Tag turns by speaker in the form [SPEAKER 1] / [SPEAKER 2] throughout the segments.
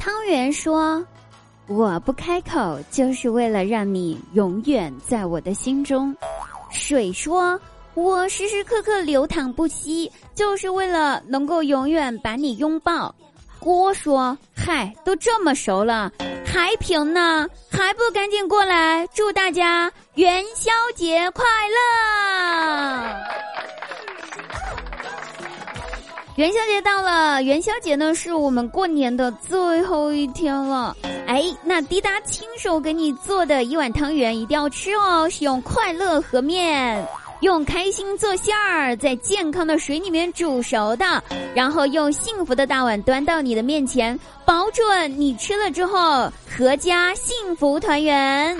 [SPEAKER 1] 汤圆说：“我不开口，就是为了让你永远在我的心中。”水说：“我时时刻刻流淌不息，就是为了能够永远把你拥抱。”锅说：“嗨，都这么熟了，还平呢？还不赶紧过来，祝大家元宵节快乐！”元宵节到了，元宵节呢是我们过年的最后一天了。哎，那滴答亲手给你做的一碗汤圆一定要吃哦，是用快乐和面。用开心做馅儿，在健康的水里面煮熟的，然后用幸福的大碗端到你的面前，保准你吃了之后阖家幸福团圆。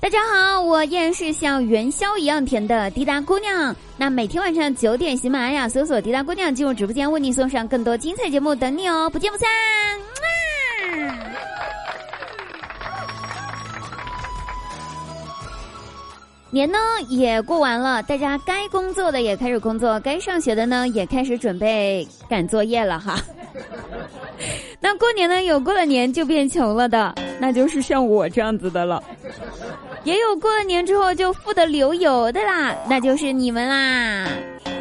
[SPEAKER 1] 大家好，我依然是像元宵一样甜的滴答姑娘。那每天晚上九点，喜马拉雅搜索“滴答姑娘”进入直播间，为你送上更多精彩节目，等你哦，不见不散。年呢也过完了，大家该工作的也开始工作，该上学的呢也开始准备赶作业了哈。那过年呢有过了年就变穷了的，那就是像我这样子的了。也有过了年之后就富得流油的啦，那就是你们啦。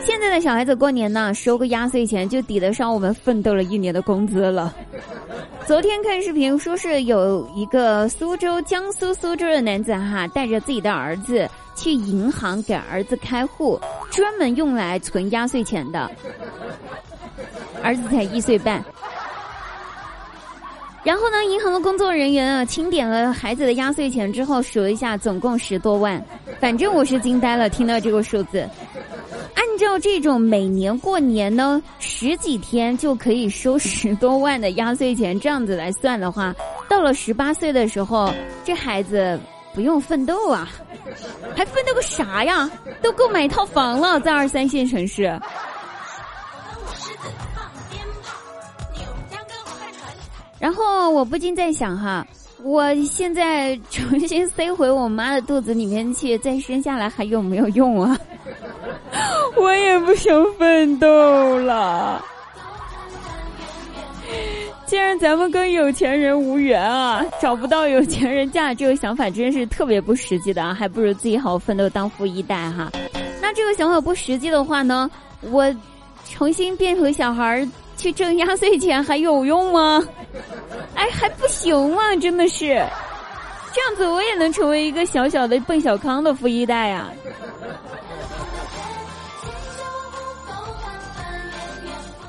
[SPEAKER 1] 现在的小孩子过年呢收个压岁钱就抵得上我们奋斗了一年的工资了。昨天看视频说是有一个苏州江苏苏州的男子哈，带着自己的儿子去银行给儿子开户，专门用来存压岁钱的。儿子才一岁半。然后呢，银行的工作人员啊，清点了孩子的压岁钱之后，数了一下，总共十多万。反正我是惊呆了，听到这个数字。按照这种每年过年呢十几天就可以收十多万的压岁钱这样子来算的话，到了十八岁的时候，这孩子不用奋斗啊，还奋斗个啥呀？都够买套房了，在二三线城市。然后我不禁在想哈，我现在重新塞回我妈的肚子里面去，再生下来还有没有用啊？我也不想奋斗了。既然咱们跟有钱人无缘啊，找不到有钱人嫁，这个想法真是特别不实际的啊！还不如自己好好奋斗当富一代哈。那这个想法不实际的话呢，我重新变回小孩儿去挣压岁钱还有用吗？哎，还不行吗？真的是，这样子我也能成为一个小小的奔小康的富一代呀。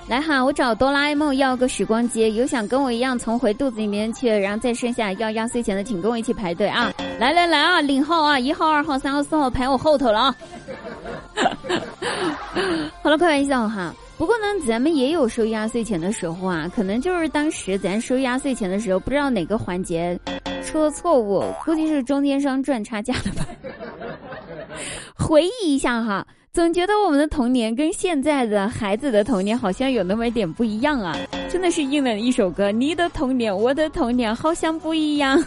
[SPEAKER 1] 来哈，我找哆啦 A 梦要个时光机，有想跟我一样从回肚子里面去，然后再剩下要压岁钱的，请跟我一起排队啊！来来来啊，领号啊，一号、二号、三号、四号排我后头了啊！好了，开玩笑哈。不过呢，咱们也有收压岁钱的时候啊，可能就是当时咱收压岁钱的时候，不知道哪个环节出了错误，估计是中间商赚差价了吧。回忆一下哈。总觉得我们的童年跟现在的孩子的童年好像有那么一点不一样啊！真的是应了一首歌：“你的童年，我的童年，好像不一样。”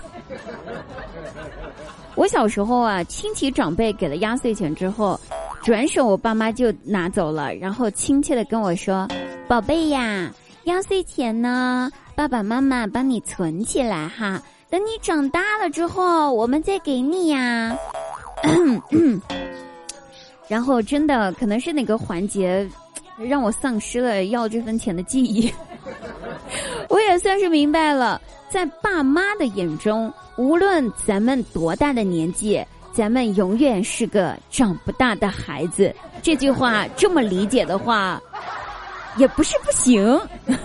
[SPEAKER 1] 我小时候啊，亲戚长辈给了压岁钱之后，转手我爸妈就拿走了，然后亲切的跟我说：“宝贝呀，压岁钱呢，爸爸妈妈帮你存起来哈，等你长大了之后，我们再给你呀。”然后真的可能是哪个环节，让我丧失了要这份钱的记忆。我也算是明白了，在爸妈的眼中，无论咱们多大的年纪，咱们永远是个长不大的孩子。这句话这么理解的话，也不是不行。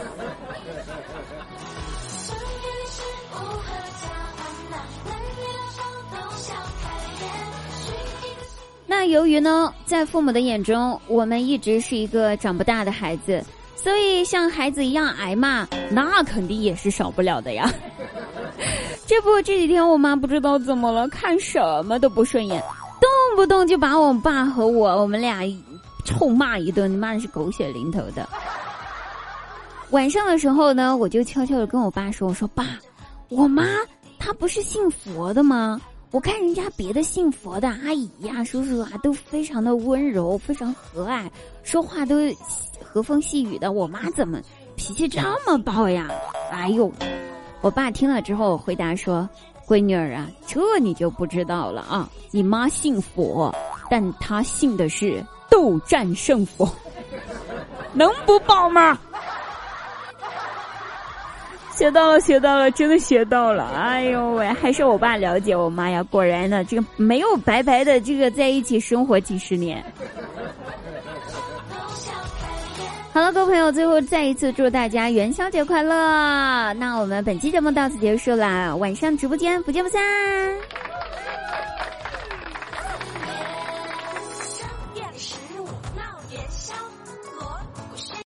[SPEAKER 1] 那由于呢，在父母的眼中，我们一直是一个长不大的孩子，所以像孩子一样挨骂，那肯定也是少不了的呀。这不，这几天我妈不知道怎么了，看什么都不顺眼，动不动就把我爸和我我们俩臭骂一顿，骂的是狗血淋头的。晚上的时候呢，我就悄悄的跟我爸说：“我说爸，我妈她不是信佛的吗？”我看人家别的信佛的阿姨呀、叔叔啊，都非常的温柔，非常和蔼，说话都和风细雨的。我妈怎么脾气这么暴呀？哎呦！我爸听了之后回答说：“闺女儿啊，这你就不知道了啊。你妈信佛，但她信的是斗战胜佛，能不报吗？”学到了，学到了，真的学到了！哎呦喂，还是我爸了解我妈呀！果然呢，这个没有白白的这个在一起生活几十年。好了，各位朋友，最后再一次祝大家元宵节快乐！那我们本期节目到此结束啦，晚上直播间不见不散。